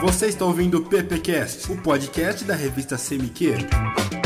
Você está ouvindo o PPcast, o podcast da revista CMQ.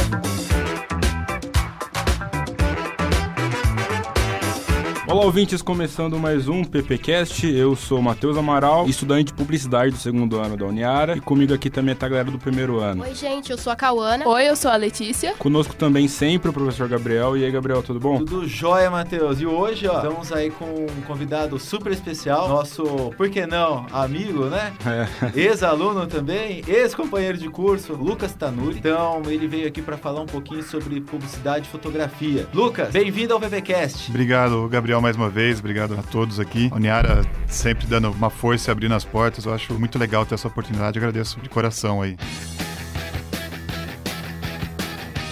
Olá, ouvintes, começando mais um PPcast. Eu sou Matheus Amaral, estudante de publicidade do segundo ano da Uniara, e comigo aqui também está a galera do primeiro ano. Oi, gente, eu sou a Cauana. Oi, eu sou a Letícia. Conosco também sempre o professor Gabriel. E aí, Gabriel, tudo bom? Tudo jóia, Matheus. E hoje, ó, estamos aí com um convidado super especial, nosso, por que não, amigo, né? É. Ex-aluno também, ex-companheiro de curso, Lucas Tanuri. Então, ele veio aqui para falar um pouquinho sobre publicidade e fotografia. Lucas, bem-vindo ao PPcast. Obrigado, Gabriel, mais uma vez. Obrigado a todos aqui. A Uniara sempre dando uma força e abrindo as portas. Eu acho muito legal ter essa oportunidade. Agradeço de coração aí.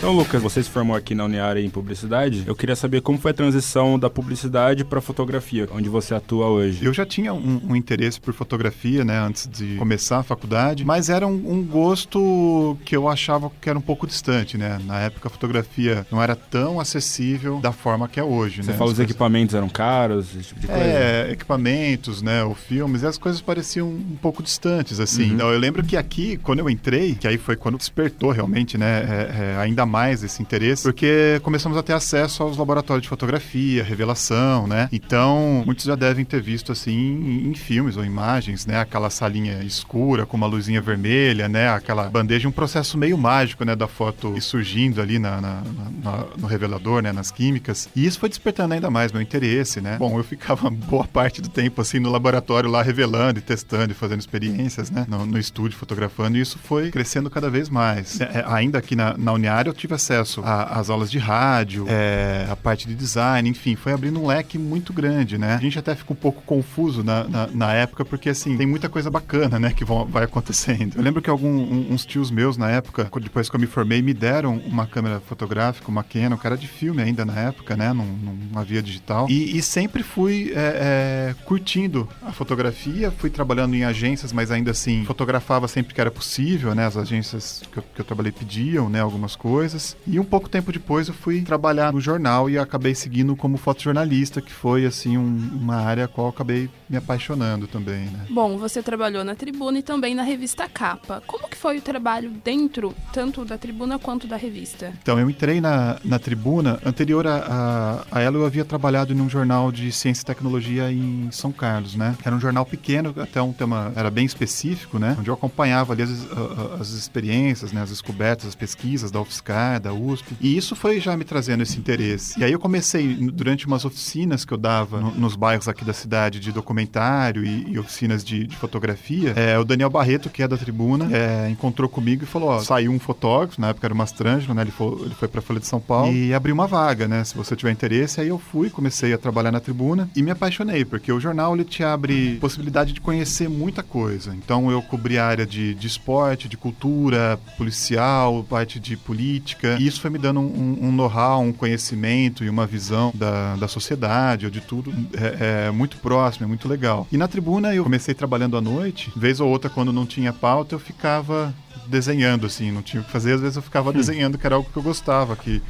Então, Lucas, você se formou aqui na Uniara em publicidade. Eu queria saber como foi a transição da publicidade para fotografia, onde você atua hoje. Eu já tinha um, um, interesse por fotografia, né, antes de começar a faculdade, mas era um, um, gosto que eu achava que era um pouco distante, né? Na época a fotografia não era tão acessível da forma que é hoje, você né? fala os equipamentos eram caros, esse tipo de coisa? É, equipamentos, né, ou filmes, e as coisas pareciam um pouco distantes, assim. Uhum. Então, eu lembro que aqui, quando eu entrei, que aí foi quando despertou realmente, né, é, é, ainda mais esse interesse, porque começamos a ter acesso aos laboratórios de fotografia, revelação, né? Então, muitos já devem ter visto assim em filmes ou imagens, né? Aquela salinha escura com uma luzinha vermelha, né? Aquela bandeja, um processo meio mágico, né? Da foto surgindo ali na, na, na, no revelador, né? Nas químicas. E isso foi despertando ainda mais meu interesse, né? Bom, eu ficava boa parte do tempo assim no laboratório lá revelando e testando e fazendo experiências, né? No, no estúdio fotografando e isso foi crescendo cada vez mais. É, ainda aqui na, na Uniária eu tive acesso às aulas de rádio, é, a parte de design, enfim, foi abrindo um leque muito grande, né? A gente até fica um pouco confuso na, na, na época, porque assim, tem muita coisa bacana, né, que vão, vai acontecendo. Eu lembro que alguns um, tios meus na época, depois que eu me formei, me deram uma câmera fotográfica, uma Canon, era de filme ainda na época, né? Não, não havia digital. E, e sempre fui é, é, curtindo a fotografia, fui trabalhando em agências, mas ainda assim fotografava sempre que era possível, né? As agências que eu, que eu trabalhei pediam, né? Algumas coisas. E um pouco tempo depois eu fui trabalhar no jornal e acabei seguindo como fotojornalista, que foi assim um, uma área a qual eu acabei me apaixonando também, né? Bom, você trabalhou na Tribuna e também na revista Capa. Como que foi o trabalho dentro tanto da Tribuna quanto da revista? Então, eu entrei na, na Tribuna, anterior a, a, a ela eu havia trabalhado em um jornal de ciência e tecnologia em São Carlos, né? Era um jornal pequeno, até um tema era bem específico, né? Onde eu acompanhava ali as, as, as experiências, né? As descobertas, as pesquisas da UFSCar, da USP. E isso foi já me trazendo esse interesse. E aí eu comecei, durante umas oficinas que eu dava no, nos bairros aqui da cidade de documentário e, e oficinas de, de fotografia, é, o Daniel Barreto, que é da Tribuna, é, encontrou comigo e falou, ó, saiu um fotógrafo, na época era o Mastrangelo, né? Ele foi, ele foi pra Folha de São Paulo e abriu uma vaga, né? Se você tiver interesse, aí eu fui, comecei a trabalhar na Tribuna e me apaixonei, porque o jornal, ele te abre possibilidade de conhecer muita coisa. Então eu cobri a área de, de esporte, de cultura, policial, parte de política, e isso foi me dando um, um know-how, um conhecimento e uma visão da, da sociedade ou de tudo é, é, muito próximo, é muito legal. E na tribuna eu comecei trabalhando à noite, vez ou outra quando não tinha pauta eu ficava desenhando assim, não tinha o que fazer, às vezes eu ficava hum. desenhando, que era algo que eu gostava, que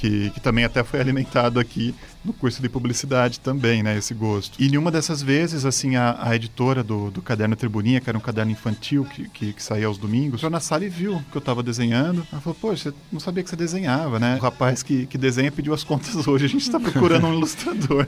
que, que, também até foi alimentado aqui no curso de publicidade também, né, esse gosto. E em uma dessas vezes, assim, a, a editora do, do Caderno Tribuninha, que era um caderno infantil que, que, que saía aos domingos, entrou na sala e viu que eu estava desenhando. Ela falou, poxa, você não sabia que você desenhava, né? O rapaz que, que desenha pediu as contas hoje, a gente está procurando um ilustrador.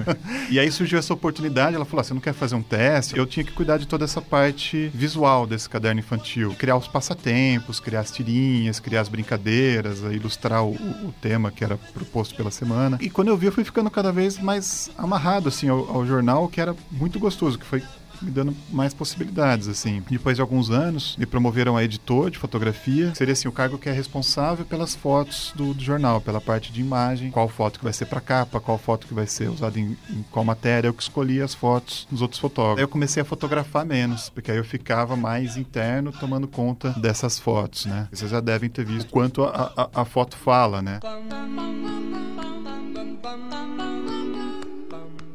e aí surgiu essa oportunidade, ela falou, ah, você não quer fazer um teste? Eu tinha que cuidar de toda essa parte visual desse caderno infantil, criar os passatempos, criar as tirinhas, criar as brincadeiras, ilustrar o, o tema que era proposto pela semana. E quando eu vi, eu fui ficando cada vez mais amarrado assim ao, ao jornal, que era muito gostoso, que foi me dando mais possibilidades, assim. Depois de alguns anos, me promoveram a editor de fotografia. Seria, assim, o cargo que é responsável pelas fotos do, do jornal, pela parte de imagem, qual foto que vai ser para capa, qual foto que vai ser usada em, em, qual matéria. Eu que escolhi as fotos dos outros fotógrafos. Aí eu comecei a fotografar menos, porque aí eu ficava mais interno tomando conta dessas fotos, né? Vocês já devem ter visto quanto a, a, a foto fala, né? bum bum bum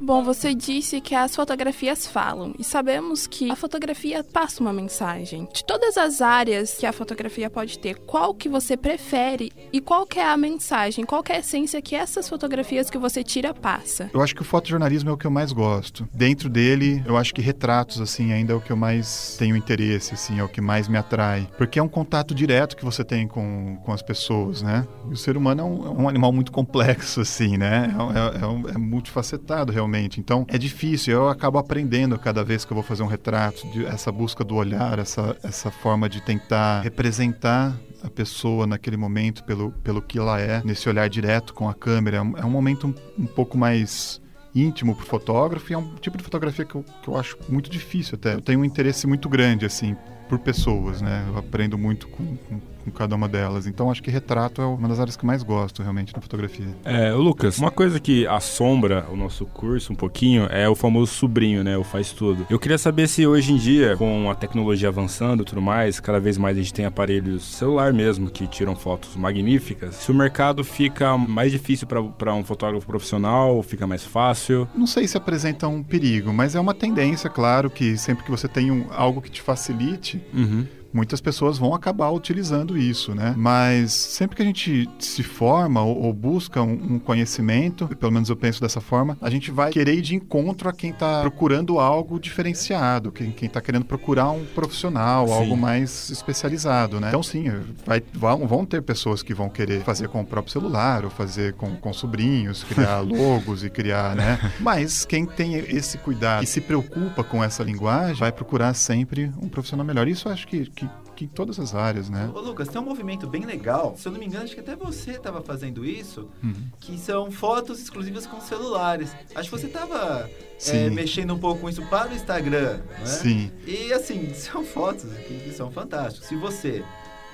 Bom, você disse que as fotografias falam e sabemos que a fotografia passa uma mensagem. De todas as áreas que a fotografia pode ter, qual que você prefere e qual que é a mensagem, qual que é a essência que essas fotografias que você tira passa? Eu acho que o fotojornalismo é o que eu mais gosto. Dentro dele, eu acho que retratos assim ainda é o que eu mais tenho interesse, assim, é o que mais me atrai, porque é um contato direto que você tem com, com as pessoas, né? E o ser humano é um, é um animal muito complexo, assim, né? É, é, é, é multifacetado realmente. Então é difícil. Eu acabo aprendendo cada vez que eu vou fazer um retrato, de, essa busca do olhar, essa, essa forma de tentar representar a pessoa naquele momento pelo, pelo que ela é, nesse olhar direto com a câmera. É um, é momento um, um pouco mais íntimo para o fotógrafo e é um tipo de fotografia que eu, que eu acho muito difícil até. Eu tenho um interesse muito grande, assim, por pessoas, né? Eu aprendo muito com, com com cada uma delas. Então acho que retrato é uma das áreas que mais gosto realmente na fotografia. É, Lucas, uma coisa que assombra o nosso curso um pouquinho é o famoso sobrinho, né? O faz tudo. Eu queria saber se hoje em dia, com a tecnologia avançando e tudo mais, cada vez mais a gente tem aparelhos celular mesmo que tiram fotos magníficas, se o mercado fica mais difícil para um fotógrafo profissional, fica mais fácil? Não sei se apresenta um perigo, mas é uma tendência, claro, que sempre que você tem um, algo que te facilite, uhum muitas pessoas vão acabar utilizando isso, né? Mas sempre que a gente se forma ou, ou busca um, um, conhecimento, pelo menos eu penso dessa forma, a gente vai querer ir de encontro a quem está procurando algo diferenciado, quem está querendo procurar um profissional, sim. algo mais especializado, né? Então sim, vai, vão, vão ter pessoas que vão querer fazer com o próprio celular ou fazer com, com sobrinhos, criar logos e criar, né? Mas quem tem esse cuidado e se preocupa com essa linguagem vai procurar sempre um profissional melhor. Isso eu acho que, que, em todas as áreas, né? Ô, Lucas, tem um movimento bem legal. Se eu não me engano, acho que até você estava fazendo isso, uhum. que são fotos exclusivas com celulares. Acho que você estava é, mexendo um pouco com isso para o Instagram, né? Sim. E assim, são fotos que, que são fantásticas. Se você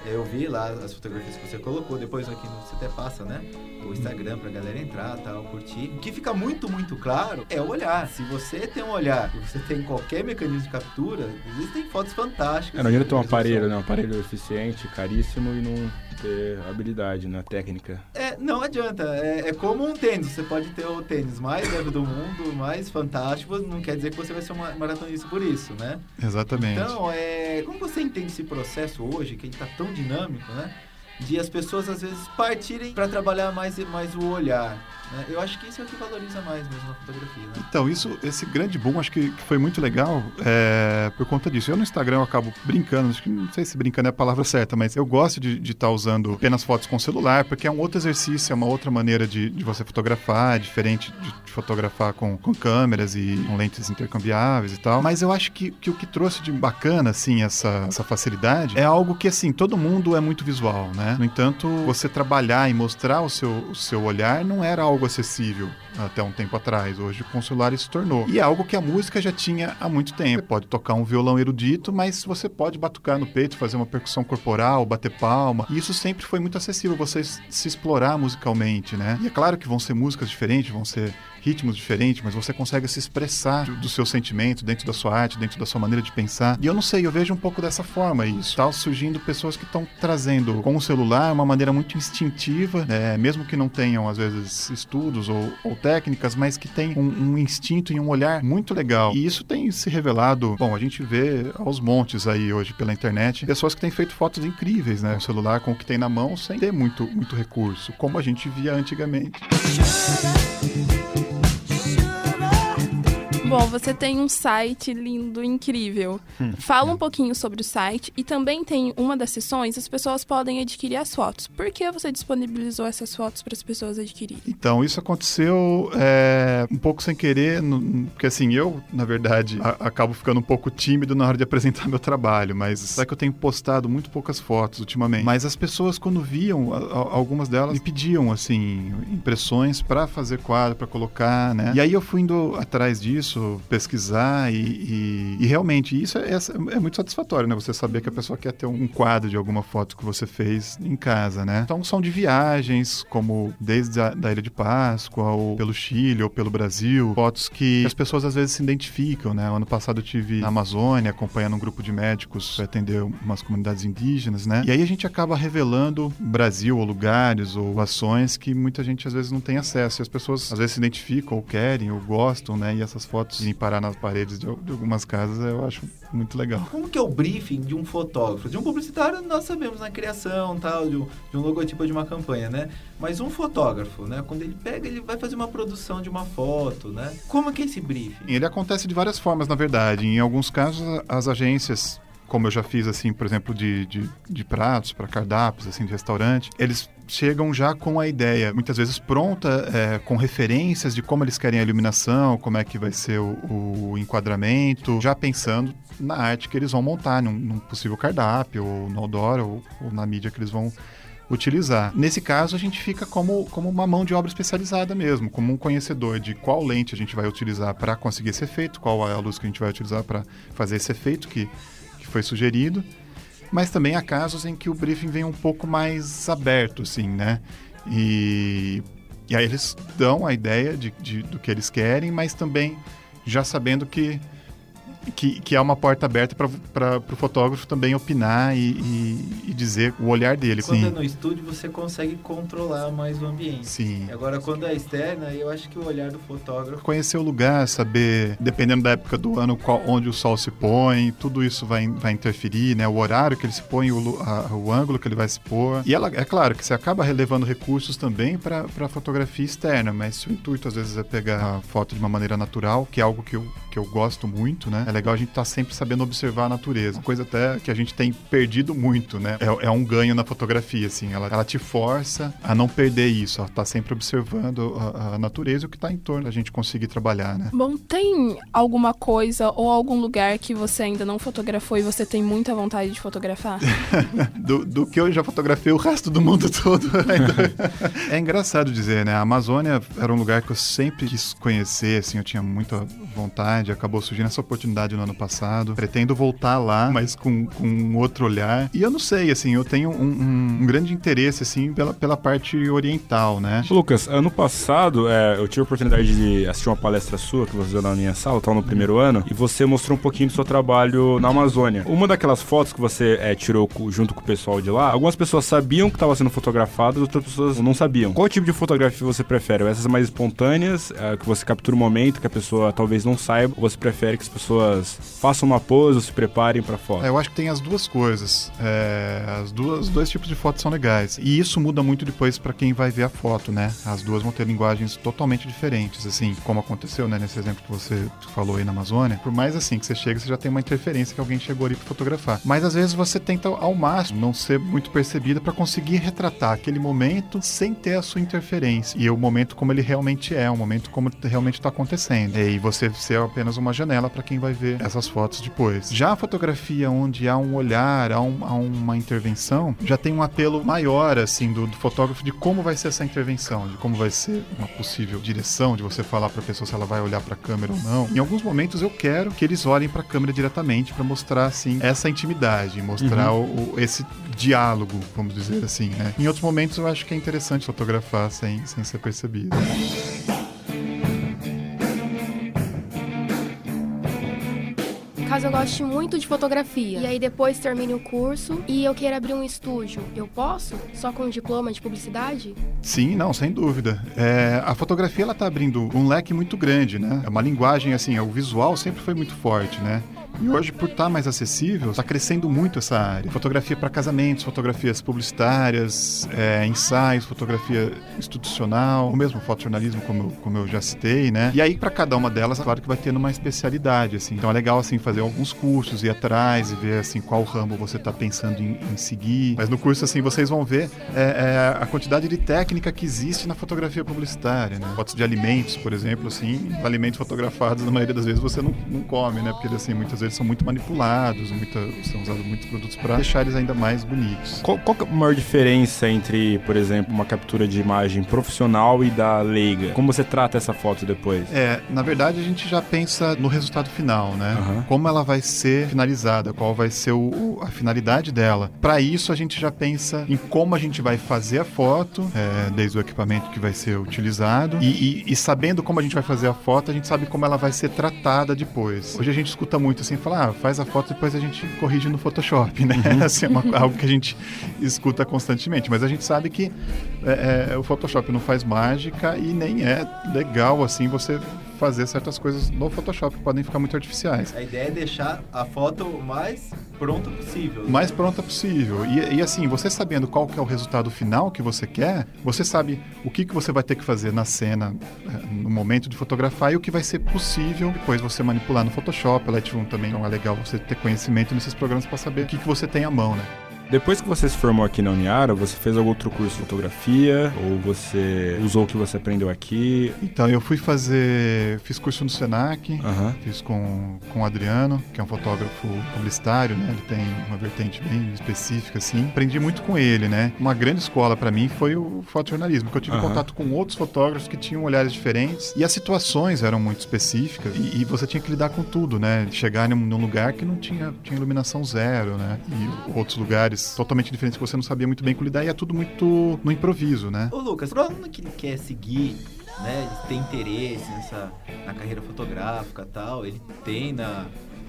eu vi lá as fotografias que você colocou, depois aqui você até passa, né? O Instagram pra galera entrar, tal, curtir. O que fica muito, muito claro é o olhar. Se você tem um olhar e você tem qualquer mecanismo de captura, existem fotos fantásticas. É, não adianta ter um aparelho, né? Um aparelho eficiente, caríssimo e não ter habilidade na técnica. É, não adianta. É, é, como um tênis. Você pode ter o tênis mais leve do mundo, mais fantástico, não quer dizer que você vai ser uma maratonista por isso, né? Exatamente. Então, é, como você entende esse processo hoje, que está tão dinâmico, né? De as pessoas às vezes partirem para trabalhar mais, mais o olhar. Né? Eu acho que isso é o que valoriza mais mesmo na fotografia. Né? Então, isso, esse grande boom acho que, que foi muito legal é, por conta disso. Eu no Instagram eu acabo brincando, acho que não sei se brincando é a palavra certa, mas eu gosto de estar tá usando apenas fotos com celular, porque é um outro exercício, é uma outra maneira de, de você fotografar, é diferente de, de, fotografar com, com câmeras e com lentes intercambiáveis e tal. Mas eu acho que, que o que trouxe de bacana, assim, essa, essa facilidade, é algo que, assim, todo mundo é muito visual, né? No entanto, você trabalhar e mostrar o seu, o seu olhar não era algo algo acessível até um tempo atrás. Hoje o isso se tornou. E é algo que a música já tinha há muito tempo. Você pode tocar um violão erudito, mas você pode batucar no peito, fazer uma percussão corporal, bater palma. E isso sempre foi muito acessível, você se explorar musicalmente, né? E é claro que vão ser músicas diferentes, vão ser ritmos diferentes, mas você consegue se expressar do seu sentimento dentro da sua arte, dentro da sua maneira de pensar. E eu não sei, eu vejo um pouco dessa forma isso. Tá surgindo pessoas que estão trazendo com o celular uma maneira muito instintiva, né? mesmo que não tenham às vezes estudos ou, ou técnicas, mas que tem um, um, instinto e um olhar muito legal. E isso tem se revelado, bom, a gente vê aos montes aí hoje pela internet, pessoas que têm feito fotos incríveis, né? Com celular, com o que tem na mão, sem ter muito, muito recurso, como a gente via antigamente. Bom, você tem um site lindo, incrível. Hum. Fala um pouquinho sobre o site e também tem uma das sessões, as pessoas podem adquirir as fotos. Por que você disponibilizou essas fotos para as pessoas adquirirem? Então, isso aconteceu é, um pouco sem querer, no, porque assim, eu, na verdade, a, acabo ficando um pouco tímido na hora de apresentar meu trabalho, mas é que eu tenho postado muito poucas fotos ultimamente. Mas as pessoas, quando viam, a, a, algumas delas me pediam, assim, impressões para fazer quadro, para colocar, né? E aí eu fui indo atrás disso isso, pesquisar e, e, e realmente isso é, é, muito satisfatório, né? Você saber que a pessoa quer ter um quadro de alguma foto que você fez em casa, né? Então são de viagens, como desde a da Ilha de Páscoa, ou pelo Chile, ou pelo Brasil, fotos que as pessoas às vezes se identificam, né? Ano passado eu tive na Amazônia acompanhando um grupo de médicos para atender umas comunidades indígenas, né? E aí a gente acaba revelando Brasil, ou lugares, ou ações que muita gente às vezes não tem acesso. E as pessoas às vezes se identificam, ou querem, ou gostam, né? E essas fotos irem parar nas paredes de, de algumas casas eu acho muito legal. Como que é o briefing de um fotógrafo? De um publicitário nós sabemos na criação, tal, de um, de um logotipo de uma campanha, né? Mas um fotógrafo, né? Quando ele pega, ele vai fazer uma produção de uma foto, né? Como que é esse briefing? Ele acontece de várias formas, na verdade. Em alguns casos, as agências como eu já fiz, assim, por exemplo, de, de, de pratos para cardápios, assim, de restaurante, eles chegam já com a ideia, muitas vezes pronta, é, com referências de como eles querem a iluminação, como é que vai ser o, o enquadramento, já pensando na arte que eles vão montar, num, num possível cardápio, ou no outdoor, ou, ou na mídia que eles vão utilizar. Nesse caso, a gente fica como, como uma mão de obra especializada mesmo, como um conhecedor de qual lente a gente vai utilizar para conseguir esse efeito, qual é a luz que a gente vai utilizar para fazer esse efeito que, foi sugerido. Mas também há casos em que o briefing vem um pouco mais aberto, assim, né? E, e aí eles dão a ideia de, de, do que eles querem, mas também já sabendo que que, que é uma porta aberta para o fotógrafo também opinar e, e, e, dizer o olhar dele. Quando Sim. é no estúdio, você consegue controlar mais o ambiente. Sim. Agora, quando é externa, eu acho que o olhar do fotógrafo... Conhecer o lugar, saber, dependendo da época do ano, qual, onde o sol se põe, tudo isso vai, vai interferir, né? O horário que ele se põe, o, a, o ângulo que ele vai se pôr. E ela, é claro que você acaba relevando recursos também para a fotografia externa, mas se o intuito às vezes é pegar a foto de uma maneira natural, que é algo que eu, que eu gosto muito, né? É legal a gente estar tá sempre sabendo observar a natureza. Uma coisa até que a gente tem perdido muito, né? É, é um ganho na fotografia, assim. Ela, ela te força a não perder isso, a estar tá sempre observando a, a natureza e o que está em torno da gente conseguir trabalhar, né? Bom, tem alguma coisa ou algum lugar que você ainda não fotografou e você tem muita vontade de fotografar? do, do que eu já fotografei o resto do mundo todo. é engraçado dizer, né? A Amazônia era um lugar que eu sempre quis conhecer, assim, eu tinha muita vontade, acabou surgindo essa oportunidade no ano passado. Pretendo voltar lá, mas com, com um outro olhar. E eu não sei, assim, eu tenho um, um, um grande interesse, assim, pela, pela parte oriental, né? Lucas, ano passado é, eu tive a oportunidade de assistir uma palestra sua que você deu na minha sala, estava no primeiro ano, e você mostrou um pouquinho do seu trabalho na Amazônia. Uma daquelas fotos que você é, tirou junto com o pessoal de lá, algumas pessoas sabiam que estava sendo fotografadas, outras pessoas não sabiam. Qual tipo de fotografia você prefere? Essas mais espontâneas, é, que você captura o momento, que a pessoa talvez não saiba, ou você prefere que as pessoas façam uma pose ou se preparem para foto? É, eu acho que tem as duas coisas. É, as duas, dois tipos de fotos são legais. E isso muda muito depois para quem vai ver a foto, né? As duas vão ter linguagens totalmente diferentes, assim, como aconteceu, né, nesse exemplo que você falou aí na Amazônia. Por mais assim que você chega, você já tem uma interferência que alguém chegou ali para fotografar. Mas às vezes você tenta ao máximo não ser muito percebida para conseguir retratar aquele momento sem ter a sua interferência. E o momento como ele realmente é, o momento como realmente está acontecendo. E você ser apenas uma janela para quem vai ver essas fotos depois. Já a fotografia onde há um olhar, há, um, há uma intervenção, já tem um apelo maior, assim, do, do, fotógrafo de como vai ser essa intervenção, de como vai ser uma possível direção, de você falar para a pessoa se ela vai olhar para a câmera ou não. Em alguns momentos eu quero que eles olhem para a câmera diretamente para mostrar, assim, essa intimidade, mostrar uhum. o, o, esse diálogo, vamos dizer assim, né? Em outros momentos eu acho que é interessante fotografar sem, sem ser percebido. Caso eu goste muito de fotografia e aí depois termine o curso e eu queira abrir um estúdio, eu posso? Só com um diploma de publicidade? Sim, não, sem dúvida. É, a fotografia ela está abrindo um leque muito grande, né? É uma linguagem assim, o visual sempre foi muito forte, né? E hoje, por estar tá mais acessível, está crescendo muito essa área. Fotografia para casamentos, fotografias publicitárias, é, ensaios, fotografia institucional, o mesmo fotojornalismo, como, como eu já citei, né? E aí, para cada uma delas, claro que vai tendo uma especialidade, assim. Então é legal, assim, fazer alguns cursos, ir atrás e ver, assim, qual ramo você está pensando em, em, seguir. Mas no curso, assim, vocês vão ver é, é, a quantidade de técnica que existe na fotografia publicitária, né? Fotos de alimentos, por exemplo, assim, alimentos fotografados, na maioria das vezes você não, não come, né? Porque, assim, muitas vezes vezes são muito manipulados, muita, são usados muitos produtos para deixar eles ainda mais bonitos. Qual, qual é a maior diferença entre, por exemplo, uma captura de imagem profissional e da leiga? Como você trata essa foto depois? É, na verdade a gente já pensa no resultado final, né? Uhum. Como ela vai ser finalizada, qual vai ser o, a finalidade dela. Para isso a gente já pensa em como a gente vai fazer a foto, é, desde o equipamento que vai ser utilizado e, e, e, sabendo como a gente vai fazer a foto, a gente sabe como ela vai ser tratada depois. Hoje a gente escuta muito assim, falar, ah, faz a foto depois a gente corrige no Photoshop, né? Uhum. assim, é uma, algo que a gente escuta constantemente, mas a gente sabe que é, é, o Photoshop não faz mágica e nem é legal assim você fazer certas coisas no Photoshop que podem ficar muito artificiais. A ideia é deixar a foto mais pronta possível. Mais pronta possível. E, e, assim, você sabendo qual que é o resultado final que você quer, você sabe o que, que você vai ter que fazer na cena, eh, no momento de fotografar e o que vai ser possível depois você manipular no Photoshop, Lightroom também. Então é legal você ter conhecimento nesses programas para saber o que, que você tem à mão, né? Depois que você se formou aqui na Uniara, você fez algum outro curso de fotografia? Ou você usou o que você aprendeu aqui? Então, eu fui fazer. Fiz curso no Senac, uhum. fiz com, com o Adriano, que é um fotógrafo publicitário, né? Ele tem uma vertente bem específica, assim. Aprendi muito com ele, né? Uma grande escola para mim foi o fotojornalismo, porque eu tive uhum. contato com outros fotógrafos que tinham olhares diferentes e as situações eram muito específicas e, e você tinha que lidar com tudo, né? Chegar num, num lugar que não tinha, tinha iluminação zero, né? E outros lugares lugares totalmente diferentes que você não sabia muito bem como lidar e é tudo muito no improviso, né? Ô Lucas, pro aluno que quer seguir, né, tem interesse nessa, na carreira fotográfica tal, ele tem na,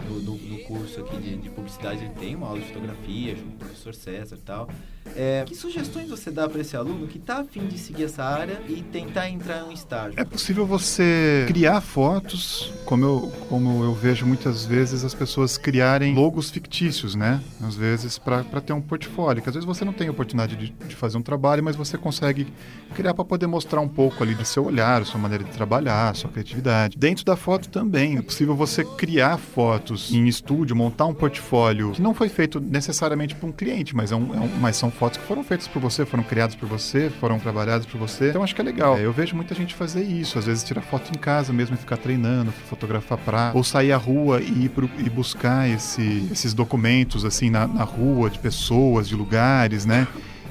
no, no, no curso aqui de, de, publicidade, ele tem uma aula de fotografia o professor César tal. É, que sugestões você dá para esse aluno que está afim de seguir essa área e tentar entrar em um estágio? É possível você criar fotos, como eu, como eu vejo muitas vezes as pessoas criarem logos fictícios, né? Às vezes para ter um portfólio, que às vezes você não tem oportunidade de, de fazer um trabalho, mas você consegue criar para poder mostrar um pouco ali do seu olhar, sua maneira de trabalhar, sua criatividade. Dentro da foto também, é possível você criar fotos em estúdio, montar um portfólio que não foi feito necessariamente para um cliente, mas, é um, é um mas são fotos que foram feitas por você, foram criadas por você, foram trabalhadas por você. Então acho que é legal. É, eu vejo muita gente fazer isso, às vezes tirar foto em casa mesmo e ficar treinando, fotografar pra. Ou sair à rua e ir pro, e buscar esse, esses documentos assim na, na rua, de pessoas, de lugares, né?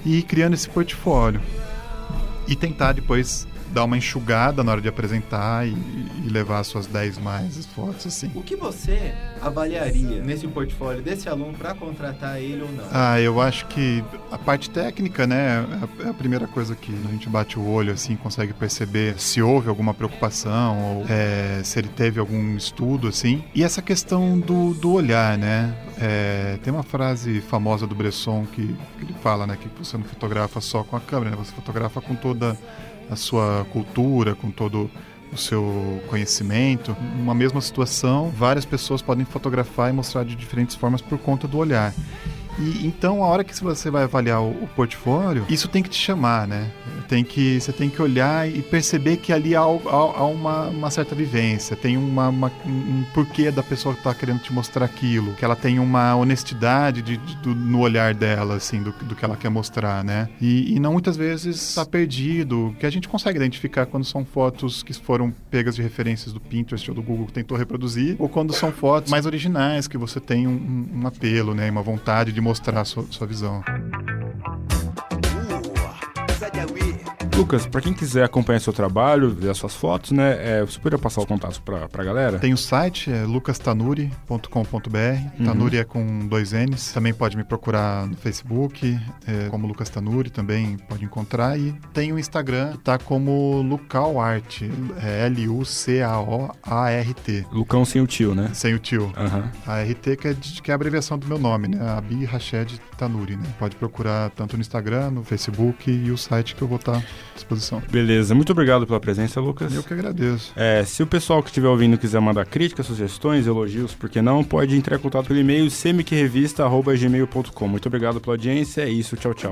E ir criando esse portfólio. E tentar depois dar uma enxugada na hora de apresentar e, e levar as suas 10 mais fotos, assim. O que você avaliaria nesse portfólio desse aluno para contratar ele ou não? Ah, eu acho que a parte técnica, né, é a primeira coisa que a gente bate o olho, assim, consegue perceber se houve alguma preocupação ou é, se ele teve algum estudo, assim. E essa questão do, do olhar, né? É, tem uma frase famosa do Bresson que, que ele fala, né, que você não fotografa só com a câmera, né? Você fotografa com toda a sua cultura, com todo o seu conhecimento. Uma mesma situação, várias pessoas podem fotografar e mostrar de diferentes formas por conta do olhar. E então, a hora que você vai avaliar o, o portfólio, isso tem que te chamar, né? Tem que, você tem que olhar e perceber que ali há, há, há uma, uma, certa vivência, tem uma, uma, um porquê da pessoa que está querendo te mostrar aquilo, que ela tem uma honestidade de, de, do, no olhar dela, assim, do, do, que ela quer mostrar, né? E, e não muitas vezes está perdido, que a gente consegue identificar quando são fotos que foram pegas de referências do Pinterest ou do Google que tentou reproduzir, ou quando são fotos mais originais, que você tem um, um apelo, né? Uma vontade de mostrar sua, sua visão. Lucas, para quem quiser acompanhar seu trabalho, ver as suas fotos, né? É, você poderia passar o contato pra, pra galera? Tem o site, é lucastanuri.com.br. Uhum. Tanuri é com dois N's. Também pode me procurar no Facebook, é, como Lucas Tanuri, também pode encontrar. E tem o Instagram, que tá como Lucal Art, é L-U-C-A-O-A-R-T. Lucão sem o tio, né? Sem o tio. Uhum. A RT, que é, que é a abreviação do meu nome, né? Abi Rached Tanuri, né? Pode procurar tanto no Instagram, no Facebook e o site que eu vou estar tá disposição. Beleza, muito obrigado pela presença, Lucas. Eu que agradeço. É, se o pessoal que estiver ouvindo quiser mandar críticas, sugestões, elogios, por que não, pode entrar em contato pelo e-mail semicrevista.gmail.com. Muito obrigado pela audiência, é isso, tchau, tchau.